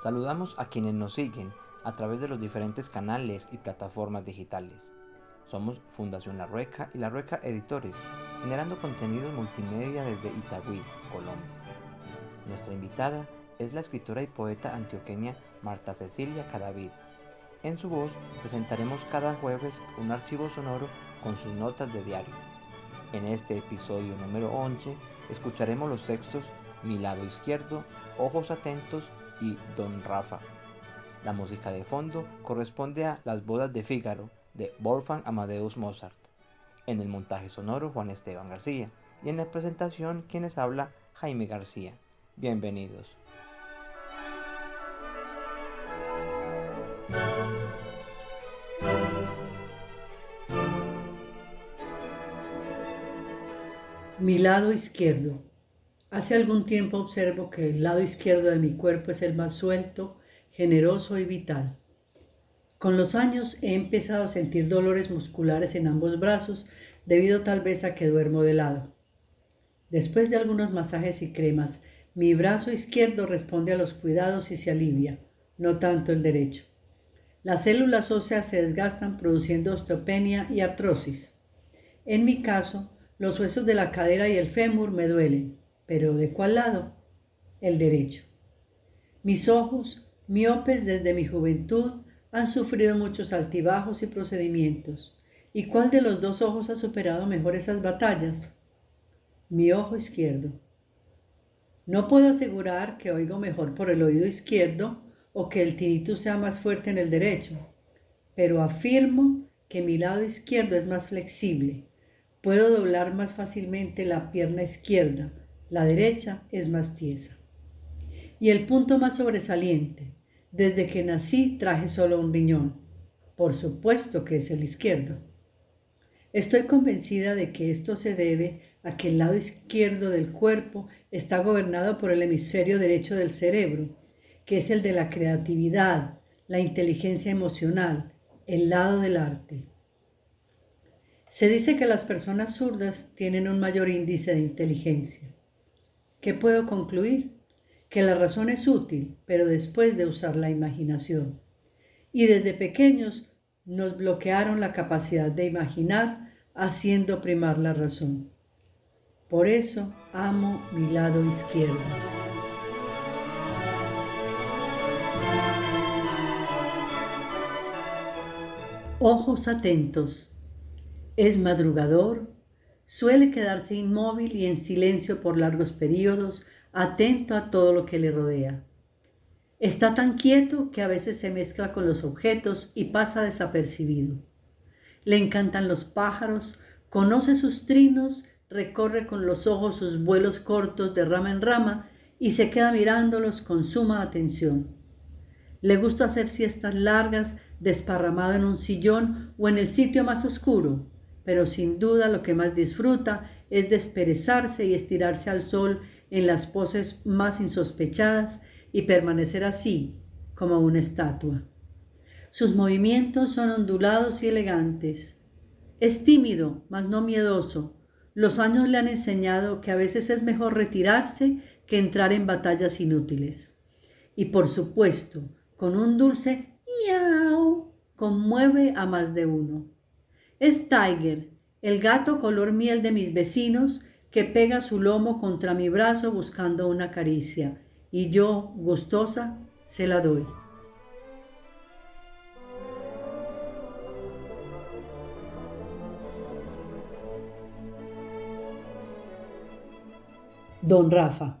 Saludamos a quienes nos siguen a través de los diferentes canales y plataformas digitales. Somos Fundación La Rueca y La Rueca Editores, generando contenidos multimedia desde Itagüí, Colombia. Nuestra invitada es la escritora y poeta antioqueña Marta Cecilia Cadavid. En su voz presentaremos cada jueves un archivo sonoro con sus notas de diario. En este episodio número 11 escucharemos los textos Mi lado izquierdo, Ojos atentos y Don Rafa. La música de fondo corresponde a Las bodas de Fígaro de Wolfgang Amadeus Mozart. En el montaje sonoro Juan Esteban García y en la presentación quienes habla Jaime García. Bienvenidos. Mi lado izquierdo. Hace algún tiempo observo que el lado izquierdo de mi cuerpo es el más suelto, generoso y vital. Con los años he empezado a sentir dolores musculares en ambos brazos debido tal vez a que duermo de lado. Después de algunos masajes y cremas, mi brazo izquierdo responde a los cuidados y se alivia, no tanto el derecho. Las células óseas se desgastan produciendo osteopenia y artrosis. En mi caso, los huesos de la cadera y el fémur me duelen, pero ¿de cuál lado? El derecho. Mis ojos, miopes desde mi juventud, han sufrido muchos altibajos y procedimientos. ¿Y cuál de los dos ojos ha superado mejor esas batallas? Mi ojo izquierdo. No puedo asegurar que oigo mejor por el oído izquierdo o que el tinnitus sea más fuerte en el derecho, pero afirmo que mi lado izquierdo es más flexible. Puedo doblar más fácilmente la pierna izquierda, la derecha es más tiesa. Y el punto más sobresaliente, desde que nací traje solo un riñón. Por supuesto que es el izquierdo. Estoy convencida de que esto se debe a que el lado izquierdo del cuerpo está gobernado por el hemisferio derecho del cerebro, que es el de la creatividad, la inteligencia emocional, el lado del arte. Se dice que las personas zurdas tienen un mayor índice de inteligencia. ¿Qué puedo concluir? Que la razón es útil, pero después de usar la imaginación. Y desde pequeños nos bloquearon la capacidad de imaginar haciendo primar la razón. Por eso amo mi lado izquierdo. Ojos atentos. Es madrugador, Suele quedarse inmóvil y en silencio por largos periodos, atento a todo lo que le rodea. Está tan quieto que a veces se mezcla con los objetos y pasa desapercibido. Le encantan los pájaros, conoce sus trinos, recorre con los ojos sus vuelos cortos de rama en rama y se queda mirándolos con suma atención. Le gusta hacer siestas largas desparramado en un sillón o en el sitio más oscuro, pero sin duda lo que más disfruta es desperezarse y estirarse al sol en las poses más insospechadas y permanecer así, como una estatua. Sus movimientos son ondulados y elegantes. Es tímido, mas no miedoso. Los años le han enseñado que a veces es mejor retirarse que entrar en batallas inútiles. Y por supuesto, con un dulce miau conmueve a más de uno. Es Tiger, el gato color miel de mis vecinos, que pega su lomo contra mi brazo buscando una caricia, y yo, gustosa, se la doy. Don Rafa,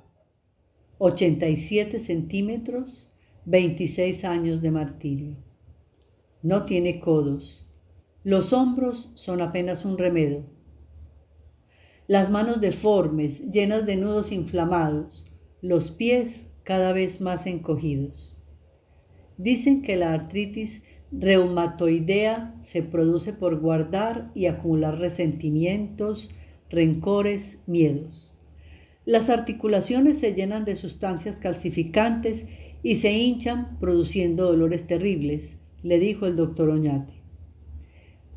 87 centímetros, 26 años de martirio. No tiene codos los hombros son apenas un remedo. Las manos deformes, llenas de nudos inflamados, los pies cada vez más encogidos. Dicen que la artritis reumatoidea se produce por guardar y acumular resentimientos, rencores, miedos. Las articulaciones se llenan de sustancias calcificantes y se hinchan produciendo dolores terribles, le dijo el doctor Oñate.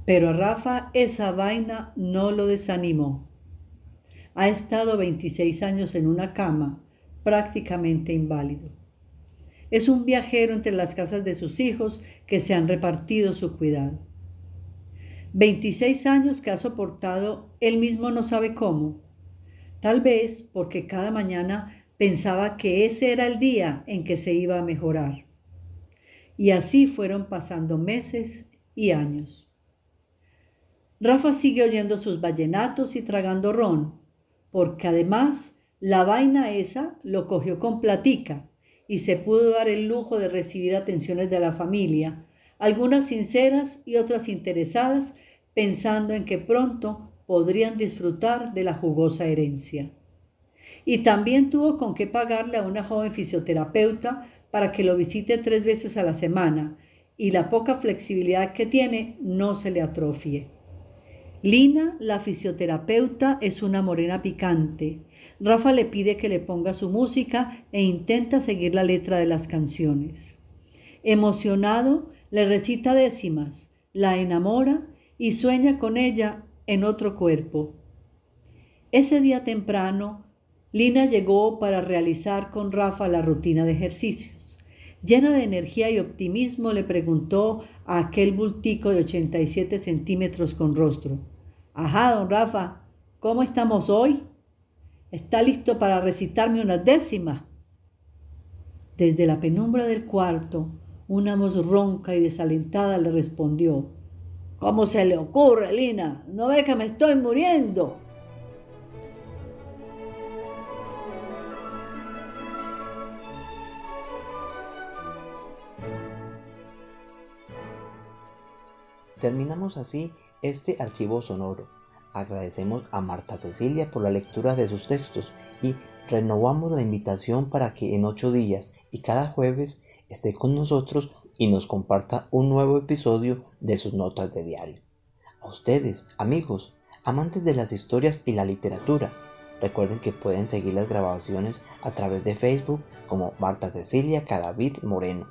Pero a Rafa esa vaina no lo desanimó. Ha estado 26 años en una cama, prácticamente inválido. Es un viajero entre las casas de sus hijos que se han repartido su cuidado. 26 años que ha soportado él mismo no sabe cómo. Tal vez porque cada mañana pensaba que ese era el día en que se iba a mejorar. Y así fueron pasando meses y años. Rafa sigue oyendo sus vallenatos y tragando ron, porque además la vaina esa lo cogió con platica y se pudo dar el lujo de recibir atenciones de la familia, algunas sinceras y otras interesadas, pensando en que pronto podrían disfrutar de la jugosa herencia. Y también tuvo con qué pagarle a una joven fisioterapeuta para que lo visite tres veces a la semana y la poca flexibilidad que tiene no se le atrofie. Lina, la fisioterapeuta, es una morena picante. Rafa le pide que le ponga su música e intenta seguir la letra de las canciones. Emocionado, le recita décimas, la enamora y sueña con ella en otro cuerpo. Ese día temprano, Lina llegó para realizar con Rafa la rutina de ejercicios. Llena de energía y optimismo, le preguntó a aquel bultico de 87 centímetros con rostro. Ajá, don Rafa, ¿cómo estamos hoy? ¿Está listo para recitarme unas décimas? Desde la penumbra del cuarto, una voz ronca y desalentada le respondió, ¿Cómo se le ocurre, Lina? ¿No ve que me estoy muriendo? Terminamos así este archivo sonoro. Agradecemos a Marta Cecilia por la lectura de sus textos y renovamos la invitación para que en ocho días y cada jueves esté con nosotros y nos comparta un nuevo episodio de sus notas de diario. A ustedes, amigos, amantes de las historias y la literatura, recuerden que pueden seguir las grabaciones a través de Facebook como Marta Cecilia Cadavid Moreno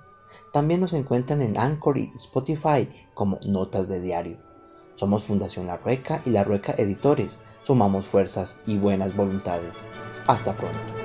también nos encuentran en Anchor y Spotify como Notas de Diario. Somos Fundación La Rueca y La Rueca Editores. Sumamos fuerzas y buenas voluntades. Hasta pronto.